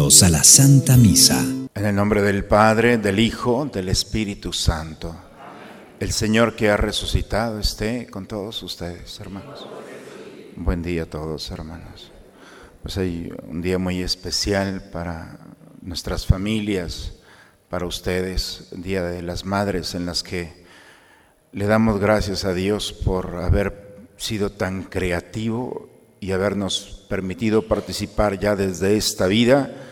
a la Santa Misa. En el nombre del Padre, del Hijo, del Espíritu Santo. El Señor que ha resucitado esté con todos ustedes, hermanos. Buen día a todos, hermanos. Pues hay un día muy especial para nuestras familias, para ustedes, Día de las Madres, en las que le damos gracias a Dios por haber sido tan creativo y habernos permitido participar ya desde esta vida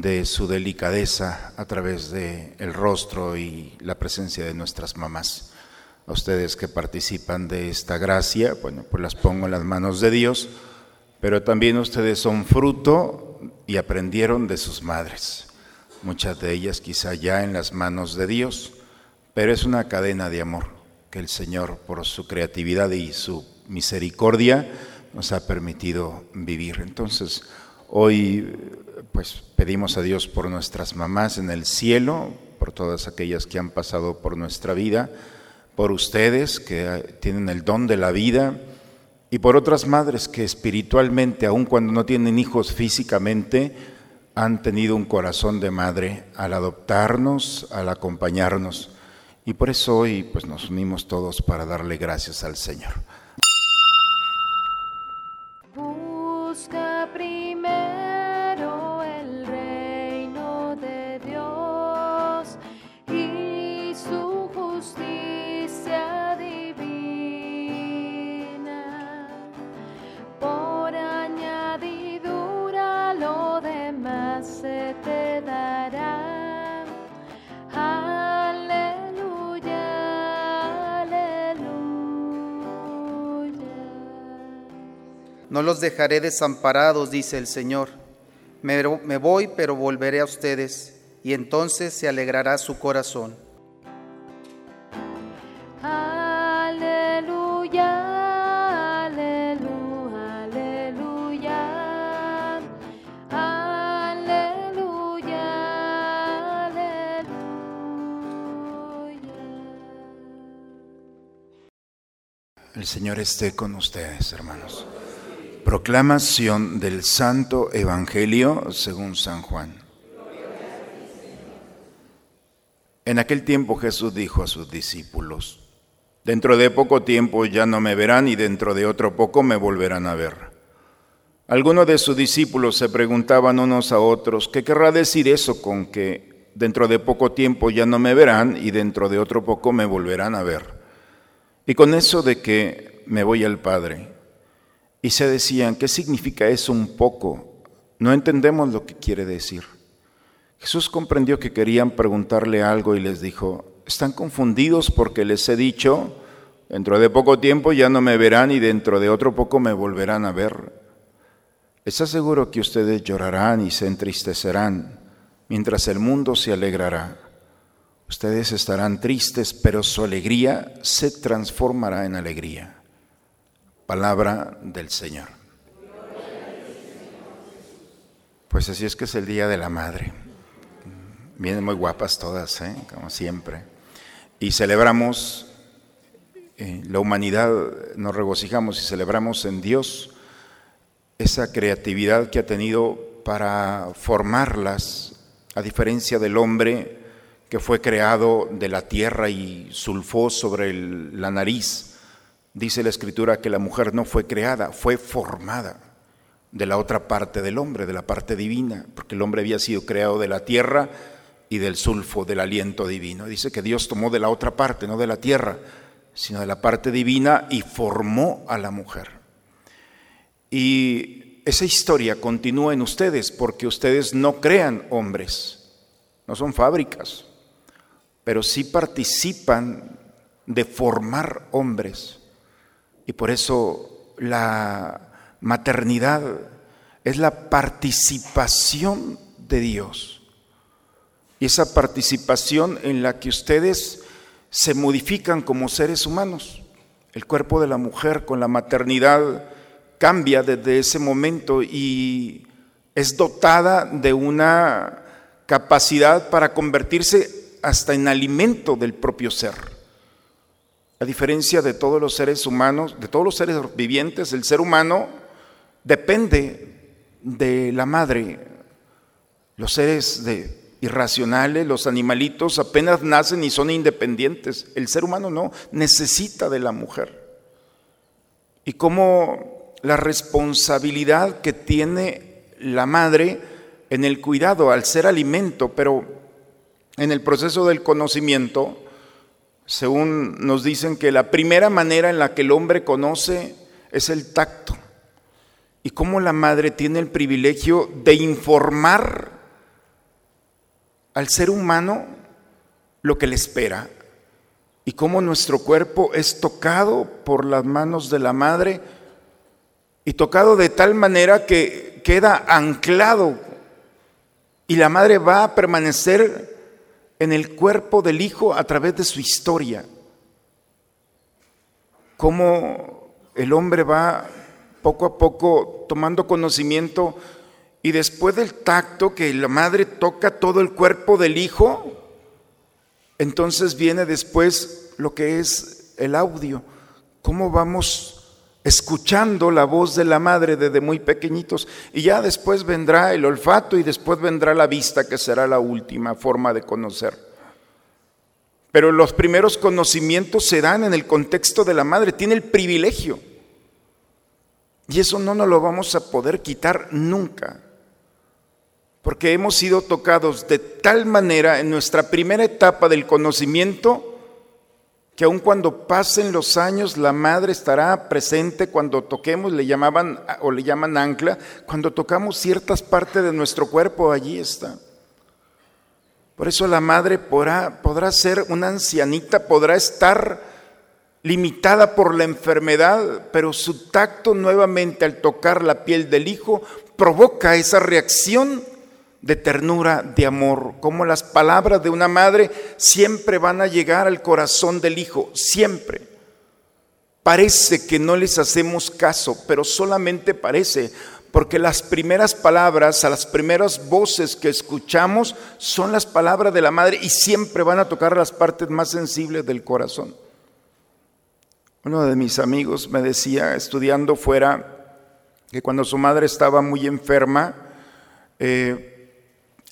de su delicadeza a través de el rostro y la presencia de nuestras mamás. A ustedes que participan de esta gracia, bueno, pues las pongo en las manos de Dios, pero también ustedes son fruto y aprendieron de sus madres. Muchas de ellas quizá ya en las manos de Dios, pero es una cadena de amor que el Señor por su creatividad y su misericordia nos ha permitido vivir. Entonces, hoy pues pedimos a Dios por nuestras mamás en el cielo, por todas aquellas que han pasado por nuestra vida, por ustedes que tienen el don de la vida y por otras madres que espiritualmente, aun cuando no tienen hijos físicamente, han tenido un corazón de madre al adoptarnos, al acompañarnos. Y por eso hoy pues nos unimos todos para darle gracias al Señor. No los dejaré desamparados, dice el Señor. Me, voy, pero volveré a ustedes, y entonces se alegrará su corazón. Aleluya, aleluya, aleluya, aleluya, aleluya. El Señor esté con ustedes, hermanos. Proclamación del Santo Evangelio según San Juan. En aquel tiempo Jesús dijo a sus discípulos, Dentro de poco tiempo ya no me verán y dentro de otro poco me volverán a ver. Algunos de sus discípulos se preguntaban unos a otros, ¿qué querrá decir eso con que dentro de poco tiempo ya no me verán y dentro de otro poco me volverán a ver? Y con eso de que me voy al Padre. Y se decían, ¿qué significa eso un poco? No entendemos lo que quiere decir. Jesús comprendió que querían preguntarle algo y les dijo, están confundidos porque les he dicho, dentro de poco tiempo ya no me verán y dentro de otro poco me volverán a ver. Les aseguro que ustedes llorarán y se entristecerán, mientras el mundo se alegrará. Ustedes estarán tristes, pero su alegría se transformará en alegría. Palabra del Señor. Pues así es que es el Día de la Madre. Vienen muy guapas todas, ¿eh? como siempre. Y celebramos, eh, la humanidad, nos regocijamos y celebramos en Dios esa creatividad que ha tenido para formarlas, a diferencia del hombre que fue creado de la tierra y sulfó sobre la nariz Dice la escritura que la mujer no fue creada, fue formada de la otra parte del hombre, de la parte divina, porque el hombre había sido creado de la tierra y del sulfo del aliento divino. Dice que Dios tomó de la otra parte, no de la tierra, sino de la parte divina y formó a la mujer. Y esa historia continúa en ustedes porque ustedes no crean hombres, no son fábricas, pero sí participan de formar hombres. Y por eso la maternidad es la participación de Dios. Y esa participación en la que ustedes se modifican como seres humanos. El cuerpo de la mujer con la maternidad cambia desde ese momento y es dotada de una capacidad para convertirse hasta en alimento del propio ser. A diferencia de todos los seres humanos, de todos los seres vivientes, el ser humano depende de la madre. Los seres irracionales, los animalitos apenas nacen y son independientes. El ser humano no, necesita de la mujer. Y cómo la responsabilidad que tiene la madre en el cuidado al ser alimento, pero en el proceso del conocimiento, según nos dicen que la primera manera en la que el hombre conoce es el tacto. Y cómo la madre tiene el privilegio de informar al ser humano lo que le espera. Y cómo nuestro cuerpo es tocado por las manos de la madre. Y tocado de tal manera que queda anclado. Y la madre va a permanecer en el cuerpo del hijo a través de su historia. Cómo el hombre va poco a poco tomando conocimiento y después del tacto que la madre toca todo el cuerpo del hijo, entonces viene después lo que es el audio. ¿Cómo vamos escuchando la voz de la madre desde muy pequeñitos? Y ya después vendrá el olfato y después vendrá la vista, que será la última forma de conocer. Pero los primeros conocimientos se dan en el contexto de la madre, tiene el privilegio. Y eso no nos lo vamos a poder quitar nunca porque hemos sido tocados de tal manera en nuestra primera etapa del conocimiento que aun cuando pasen los años la madre estará presente cuando toquemos, le llamaban o le llaman ancla, cuando tocamos ciertas partes de nuestro cuerpo, allí está. Por eso la madre podrá, podrá ser una ancianita, podrá estar limitada por la enfermedad, pero su tacto nuevamente al tocar la piel del hijo provoca esa reacción de ternura, de amor, como las palabras de una madre siempre van a llegar al corazón del hijo, siempre. Parece que no les hacemos caso, pero solamente parece, porque las primeras palabras, a las primeras voces que escuchamos son las palabras de la madre y siempre van a tocar las partes más sensibles del corazón. Uno de mis amigos me decía, estudiando fuera, que cuando su madre estaba muy enferma, eh,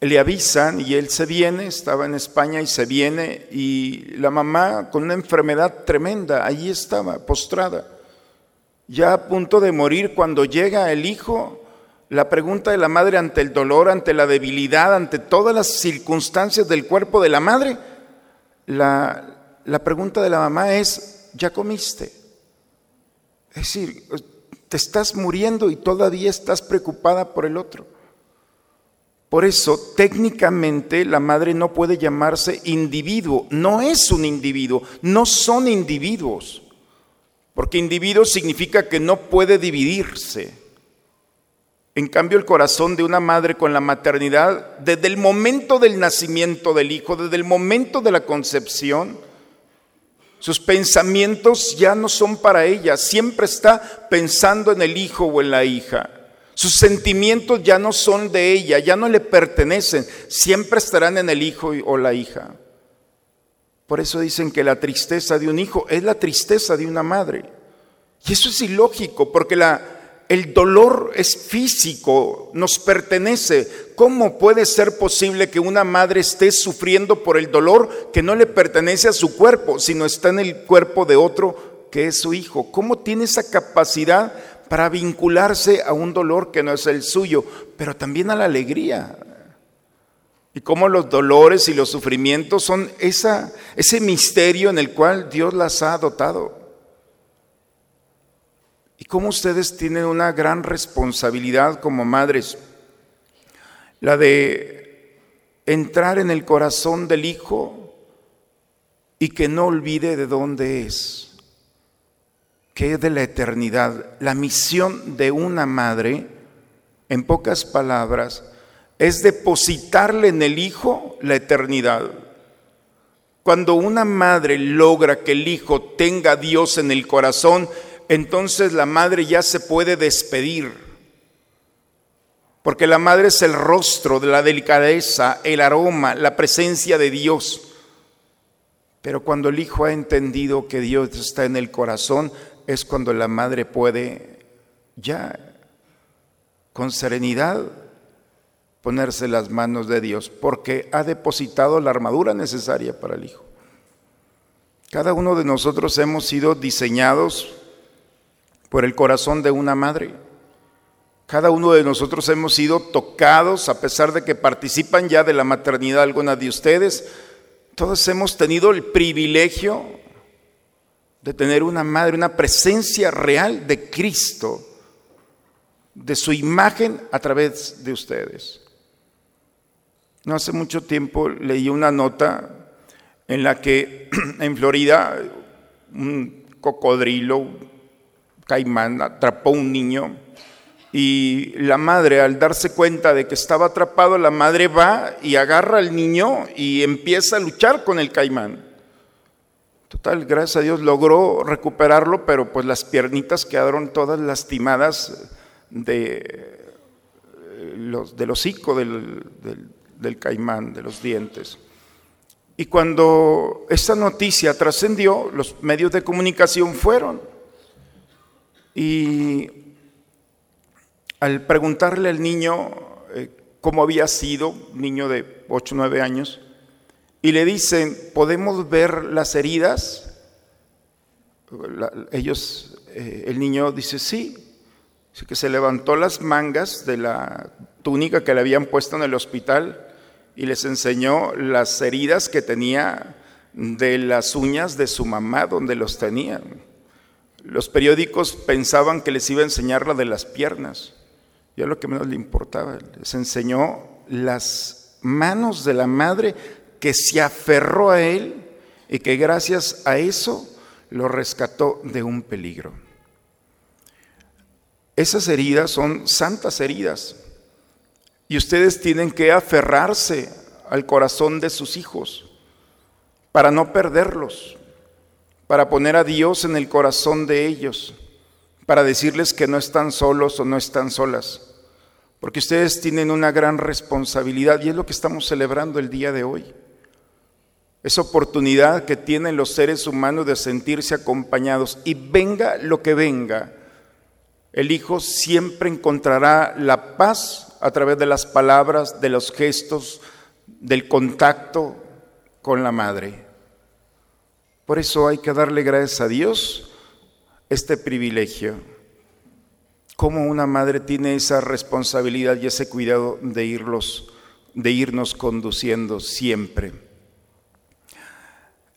le avisan y él se viene, estaba en España y se viene y la mamá con una enfermedad tremenda, allí estaba, postrada, ya a punto de morir cuando llega el hijo. La pregunta de la madre ante el dolor, ante la debilidad, ante todas las circunstancias del cuerpo de la madre, la, la pregunta de la mamá es, ¿ya comiste? Es decir, te estás muriendo y todavía estás preocupada por el otro. Por eso, técnicamente, la madre no puede llamarse individuo, no es un individuo, no son individuos, porque individuo significa que no puede dividirse. En cambio, el corazón de una madre con la maternidad, desde el momento del nacimiento del hijo, desde el momento de la concepción, sus pensamientos ya no son para ella, siempre está pensando en el hijo o en la hija. Sus sentimientos ya no son de ella, ya no le pertenecen, siempre estarán en el hijo o la hija. Por eso dicen que la tristeza de un hijo es la tristeza de una madre. Y eso es ilógico, porque el dolor es físico, nos pertenece. ¿Cómo puede ser posible que una madre esté sufriendo por el dolor que no le pertenece a su cuerpo, sino está en el cuerpo de otro que es su hijo? ¿Cómo tiene esa capacidad para vincularse a un dolor que no es el suyo, pero también a la alegría. Y cómo los dolores y los sufrimientos son esa, ese misterio en el cual Dios las ha dotado. Y cómo ustedes tienen una gran responsabilidad como madres, la de entrar en el corazón del Hijo y que no olvide de dónde es que es de la eternidad. La misión de una madre, en pocas palabras, es depositarle en el Hijo la eternidad. Cuando una madre logra que el Hijo tenga a Dios en el corazón, entonces la madre ya se puede despedir. Porque la madre es el rostro de la delicadeza, el aroma, la presencia de Dios. Pero cuando el Hijo ha entendido que Dios está en el corazón, es cuando la madre puede ya con serenidad ponerse las manos de Dios, porque ha depositado la armadura necesaria para el Hijo. Cada uno de nosotros hemos sido diseñados por el corazón de una madre. Cada uno de nosotros hemos sido tocados, a pesar de que participan ya de la maternidad algunas de ustedes, todos hemos tenido el privilegio de tener una madre, una presencia real de Cristo, de su imagen a través de ustedes. No hace mucho tiempo leí una nota en la que en Florida un cocodrilo, caimán, atrapó a un niño y la madre, al darse cuenta de que estaba atrapado, la madre va y agarra al niño y empieza a luchar con el caimán. Total, gracias a Dios logró recuperarlo, pero pues las piernitas quedaron todas lastimadas de los, del hocico del, del caimán, de los dientes. Y cuando esta noticia trascendió, los medios de comunicación fueron. Y al preguntarle al niño eh, cómo había sido, niño de 8 o 9 años, y le dicen, ¿podemos ver las heridas? ellos, eh, el niño dice, sí. Que se levantó las mangas de la túnica que le habían puesto en el hospital y les enseñó las heridas que tenía de las uñas de su mamá donde los tenía. Los periódicos pensaban que les iba a enseñar la de las piernas. Ya lo que menos le importaba. Les enseñó las manos de la madre que se aferró a él y que gracias a eso lo rescató de un peligro. Esas heridas son santas heridas y ustedes tienen que aferrarse al corazón de sus hijos para no perderlos, para poner a Dios en el corazón de ellos para decirles que no están solos o no están solas, porque ustedes tienen una gran responsabilidad y es lo que estamos celebrando el día de hoy. Esa oportunidad que tienen los seres humanos de sentirse acompañados y venga lo que venga, el Hijo siempre encontrará la paz a través de las palabras, de los gestos, del contacto con la Madre. Por eso hay que darle gracias a Dios este privilegio. Cómo una madre tiene esa responsabilidad y ese cuidado de, irlos, de irnos conduciendo siempre.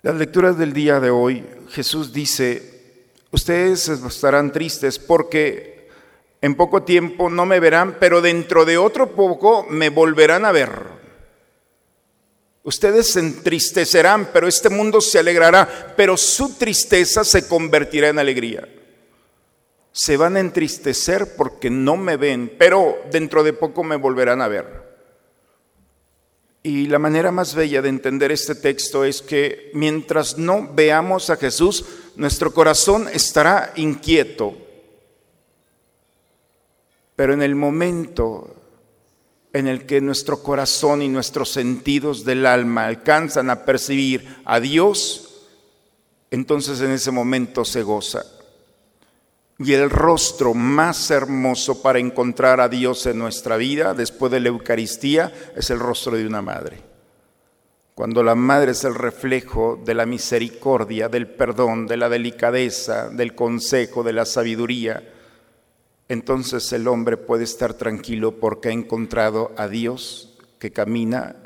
Las lecturas del día de hoy, Jesús dice, ustedes estarán tristes porque en poco tiempo no me verán, pero dentro de otro poco me volverán a ver. Ustedes se entristecerán, pero este mundo se alegrará, pero su tristeza se convertirá en alegría. Se van a entristecer porque no me ven, pero dentro de poco me volverán a ver. Y la manera más bella de entender este texto es que mientras no veamos a Jesús, nuestro corazón estará inquieto. Pero en el momento en el que nuestro corazón y nuestros sentidos del alma alcanzan a percibir a Dios, entonces en ese momento se goza. Y el rostro más hermoso para encontrar a Dios en nuestra vida, después de la Eucaristía, es el rostro de una madre. Cuando la madre es el reflejo de la misericordia, del perdón, de la delicadeza, del consejo, de la sabiduría, entonces el hombre puede estar tranquilo porque ha encontrado a Dios que camina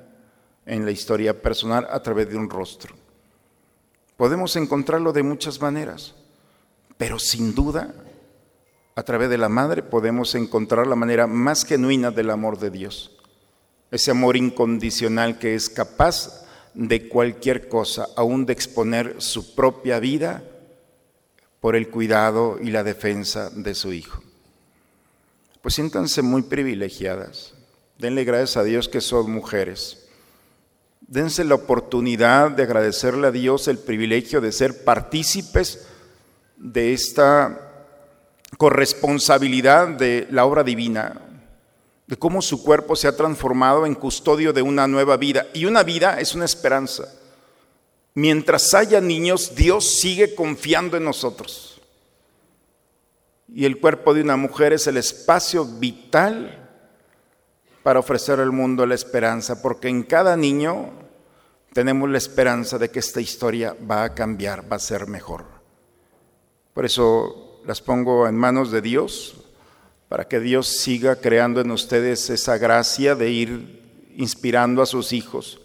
en la historia personal a través de un rostro. Podemos encontrarlo de muchas maneras, pero sin duda a través de la madre podemos encontrar la manera más genuina del amor de Dios. Ese amor incondicional que es capaz de cualquier cosa, aún de exponer su propia vida por el cuidado y la defensa de su Hijo pues siéntanse muy privilegiadas. Denle gracias a Dios que son mujeres. Dense la oportunidad de agradecerle a Dios el privilegio de ser partícipes de esta corresponsabilidad de la obra divina, de cómo su cuerpo se ha transformado en custodio de una nueva vida. Y una vida es una esperanza. Mientras haya niños, Dios sigue confiando en nosotros y el cuerpo de una mujer es el espacio vital para ofrecer al mundo la esperanza, porque en cada niño tenemos la esperanza de que esta historia va a cambiar, va a ser mejor. Por eso las pongo en manos de Dios, para que Dios siga creando en ustedes esa gracia de ir inspirando a sus hijos.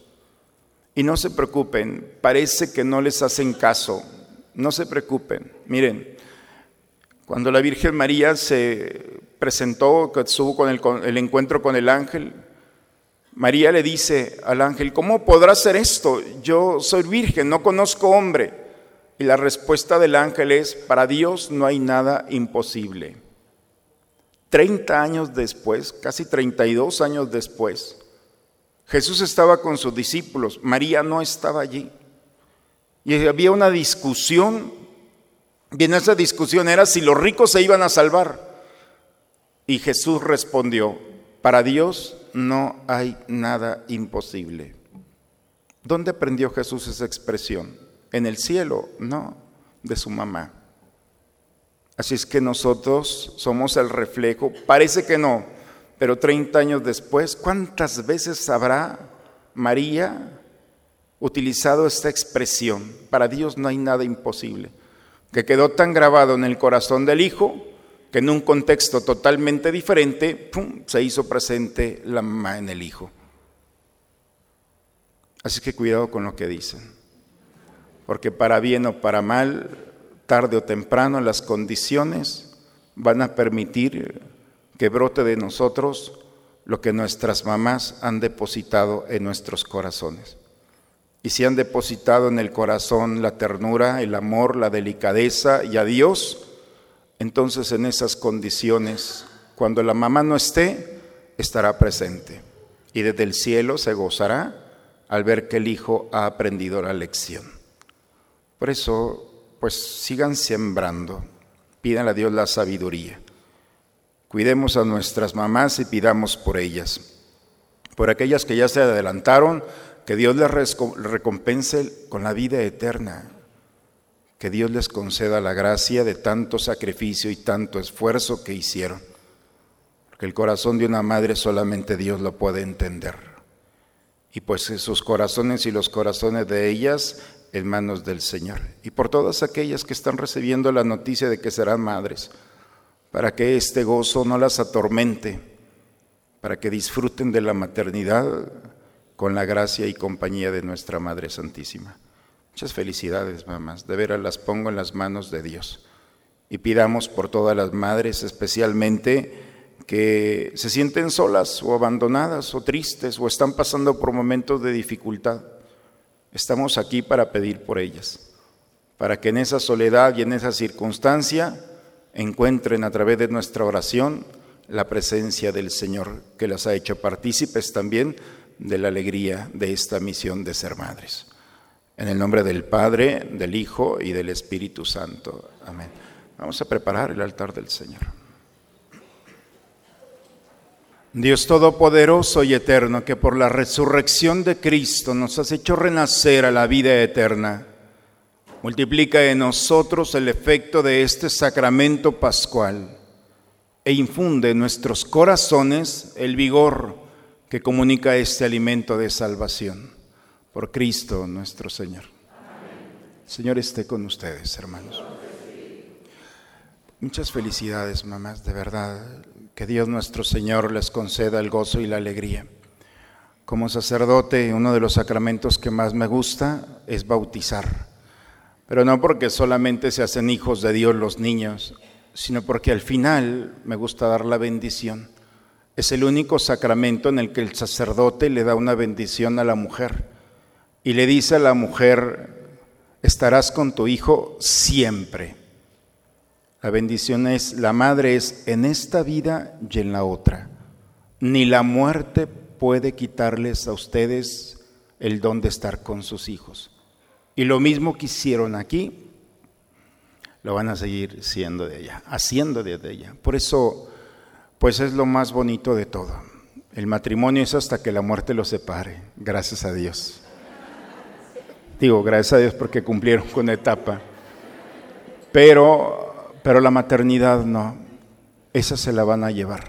Y no se preocupen, parece que no les hacen caso, no se preocupen. Miren, cuando la Virgen María se presentó, estuvo con el, el, encuentro con el ángel, María le dice al ángel, ¿cómo podrá hacer esto? Yo soy virgen, no conozco hombre. Y la respuesta del ángel es, para Dios no hay nada imposible. Treinta años después, casi treinta y dos años después, Jesús estaba con sus discípulos, María no estaba allí. Y había una discusión, y en esa discusión era si los ricos se iban a salvar. Y Jesús respondió, para Dios no hay nada imposible. ¿Dónde aprendió Jesús esa expresión? ¿En el cielo? No, de su mamá. Así es que nosotros somos el reflejo, parece que no, pero 30 años después, ¿cuántas veces habrá María utilizado esta expresión? Para Dios no hay nada imposible, que quedó tan grabado en el corazón del Hijo que en un contexto totalmente diferente se hizo presente la mamá en el Hijo. Así que cuidado con lo que dicen, porque para bien o para mal, tarde o temprano las condiciones van a permitir que brote de nosotros lo que nuestras mamás han depositado en nuestros corazones. Y si han depositado en el corazón la ternura, el amor, la delicadeza y a Dios, entonces en esas condiciones, cuando la mamá no esté, estará presente. Y desde el cielo se gozará al ver que el hijo ha aprendido la lección. Por eso, pues sigan sembrando, pidan a Dios la sabiduría. Cuidemos a nuestras mamás y pidamos por ellas. Por aquellas que ya se adelantaron, que Dios les recompense con la vida eterna. Que Dios les conceda la gracia de tanto sacrificio y tanto esfuerzo que hicieron. Porque el corazón de una madre solamente Dios lo puede entender. Y pues sus corazones y los corazones de ellas en manos del Señor. Y por todas aquellas que están recibiendo la noticia de que serán madres para que este gozo no las atormente, para que disfruten de la maternidad con la gracia y compañía de nuestra Madre Santísima. Muchas felicidades, mamás. De veras las pongo en las manos de Dios. Y pidamos por todas las madres, especialmente que se sienten solas o abandonadas o tristes o están pasando por momentos de dificultad. Estamos aquí para pedir por ellas, para que en esa soledad y en esa circunstancia encuentren a través de nuestra oración la presencia del Señor que las ha hecho partícipes también de la alegría de esta misión de ser madres. En el nombre del Padre, del Hijo y del Espíritu Santo. Amén. Vamos a preparar el altar del Señor. Dios Todopoderoso y Eterno, que por la resurrección de Cristo nos has hecho renacer a la vida eterna multiplica en nosotros el efecto de este sacramento pascual e infunde en nuestros corazones el vigor que comunica este alimento de salvación. Por Cristo nuestro Señor. Señor esté con ustedes, hermanos. Muchas felicidades, mamás, de verdad. Que Dios nuestro Señor les conceda el gozo y la alegría. Como sacerdote, uno de los sacramentos que más me gusta es bautizar pero no porque solamente se hacen hijos de Dios los niños, sino porque al final me gusta dar la bendición. Es el único sacramento en el que el sacerdote le da una bendición a la mujer y le dice a la mujer, estarás con tu hijo siempre. La bendición es, la madre es en esta vida y en la otra. Ni la muerte puede quitarles a ustedes el don de estar con sus hijos. Y lo mismo que hicieron aquí, lo van a seguir siendo de ella, haciendo de ella. Por eso, pues es lo más bonito de todo. El matrimonio es hasta que la muerte los separe, gracias a Dios. Digo, gracias a Dios porque cumplieron con etapa. Pero, pero la maternidad no, esa se la van a llevar.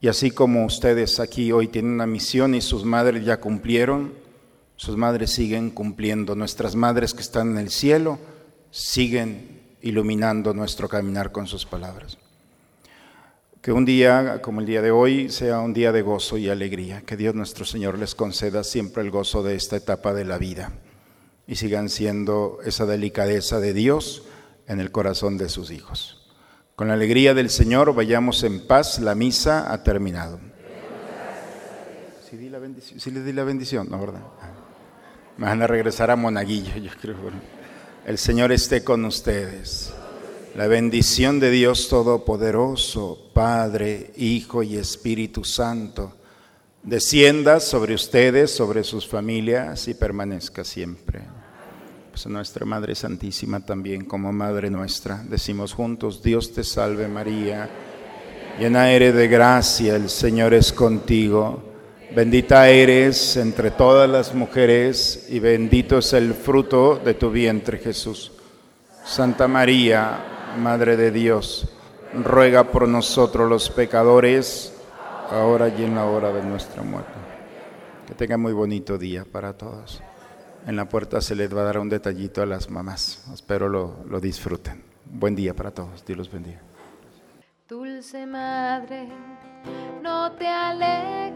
Y así como ustedes aquí hoy tienen una misión y sus madres ya cumplieron, sus madres siguen cumpliendo. Nuestras madres que están en el cielo siguen iluminando nuestro caminar con sus palabras. Que un día como el día de hoy sea un día de gozo y alegría. Que Dios nuestro Señor les conceda siempre el gozo de esta etapa de la vida y sigan siendo esa delicadeza de Dios en el corazón de sus hijos. Con la alegría del Señor vayamos en paz, la misa ha terminado. ¿Sí le di la bendición? No, ¿verdad? Me van a regresar a Monaguillo, yo creo. El Señor esté con ustedes. La bendición de Dios Todopoderoso, Padre, Hijo y Espíritu Santo, descienda sobre ustedes, sobre sus familias y permanezca siempre. Pues a nuestra Madre Santísima también como Madre nuestra, decimos juntos, Dios te salve María, llena eres de gracia, el Señor es contigo, bendita eres entre todas las mujeres y bendito es el fruto de tu vientre Jesús. Santa María, Madre de Dios, ruega por nosotros los pecadores, ahora y en la hora de nuestra muerte. Que tenga muy bonito día para todos. En la puerta se les va a dar un detallito a las mamás. Espero lo, lo disfruten. Buen día para todos. Dios los bendiga. Dulce madre, no te alejes,